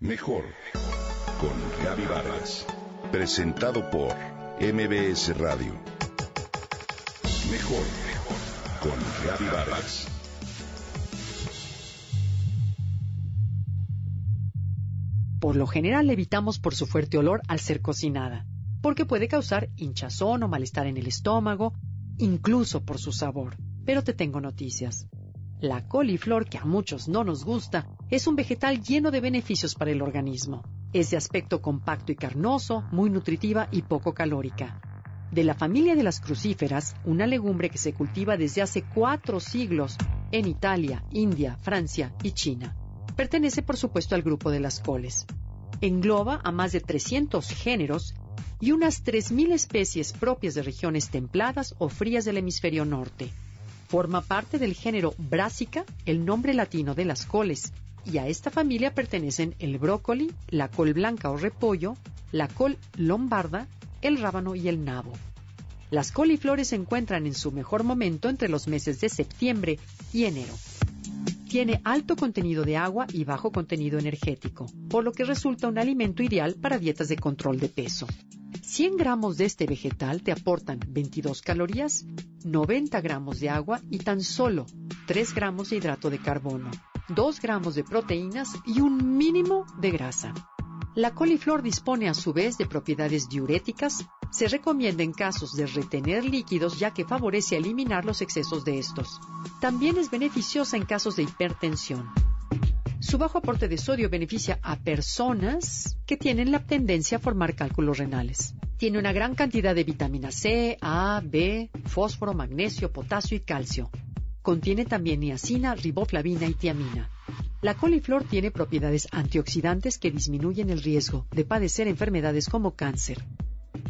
Mejor con Gaby Vargas. Presentado por MBS Radio. Mejor con Gaby Vargas. Por lo general evitamos por su fuerte olor al ser cocinada, porque puede causar hinchazón o malestar en el estómago, incluso por su sabor. Pero te tengo noticias. La coliflor, que a muchos no nos gusta, es un vegetal lleno de beneficios para el organismo. Es de aspecto compacto y carnoso, muy nutritiva y poco calórica. De la familia de las crucíferas, una legumbre que se cultiva desde hace cuatro siglos en Italia, India, Francia y China. Pertenece, por supuesto, al grupo de las coles. Engloba a más de 300 géneros y unas 3.000 especies propias de regiones templadas o frías del hemisferio norte. Forma parte del género Brassica, el nombre latino de las coles, y a esta familia pertenecen el brócoli, la col blanca o repollo, la col lombarda, el rábano y el nabo. Las coliflores se encuentran en su mejor momento entre los meses de septiembre y enero. Tiene alto contenido de agua y bajo contenido energético, por lo que resulta un alimento ideal para dietas de control de peso. 100 gramos de este vegetal te aportan 22 calorías, 90 gramos de agua y tan solo 3 gramos de hidrato de carbono, 2 gramos de proteínas y un mínimo de grasa. La coliflor dispone a su vez de propiedades diuréticas. Se recomienda en casos de retener líquidos ya que favorece eliminar los excesos de estos. También es beneficiosa en casos de hipertensión. Su bajo aporte de sodio beneficia a personas que tienen la tendencia a formar cálculos renales. Tiene una gran cantidad de vitamina C, A, B, fósforo, magnesio, potasio y calcio. Contiene también niacina, riboflavina y tiamina. La coliflor tiene propiedades antioxidantes que disminuyen el riesgo de padecer enfermedades como cáncer.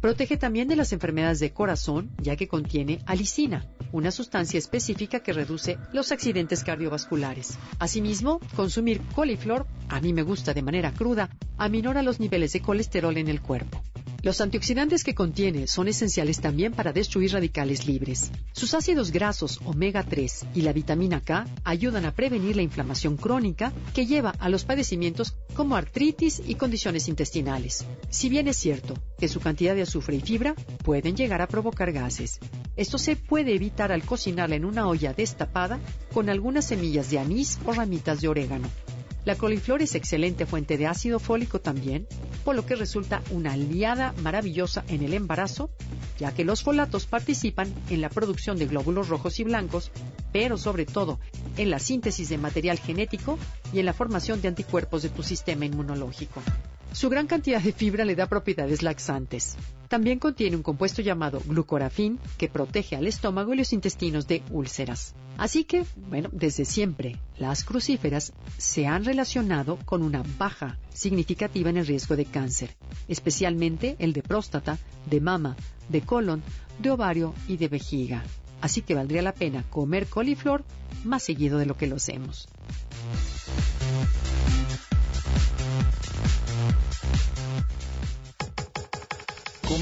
Protege también de las enfermedades de corazón, ya que contiene alicina, una sustancia específica que reduce los accidentes cardiovasculares. Asimismo, consumir coliflor, a mí me gusta de manera cruda, aminora los niveles de colesterol en el cuerpo. Los antioxidantes que contiene son esenciales también para destruir radicales libres. Sus ácidos grasos omega 3 y la vitamina K ayudan a prevenir la inflamación crónica que lleva a los padecimientos como artritis y condiciones intestinales. Si bien es cierto que su cantidad de azufre y fibra pueden llegar a provocar gases, esto se puede evitar al cocinarla en una olla destapada con algunas semillas de anís o ramitas de orégano. La coliflor es excelente fuente de ácido fólico también, por lo que resulta una aliada maravillosa en el embarazo, ya que los folatos participan en la producción de glóbulos rojos y blancos, pero sobre todo en la síntesis de material genético y en la formación de anticuerpos de tu sistema inmunológico. Su gran cantidad de fibra le da propiedades laxantes. También contiene un compuesto llamado glucorafin que protege al estómago y los intestinos de úlceras. Así que, bueno, desde siempre, las crucíferas se han relacionado con una baja significativa en el riesgo de cáncer, especialmente el de próstata, de mama, de colon, de ovario y de vejiga. Así que valdría la pena comer coliflor más seguido de lo que lo hacemos.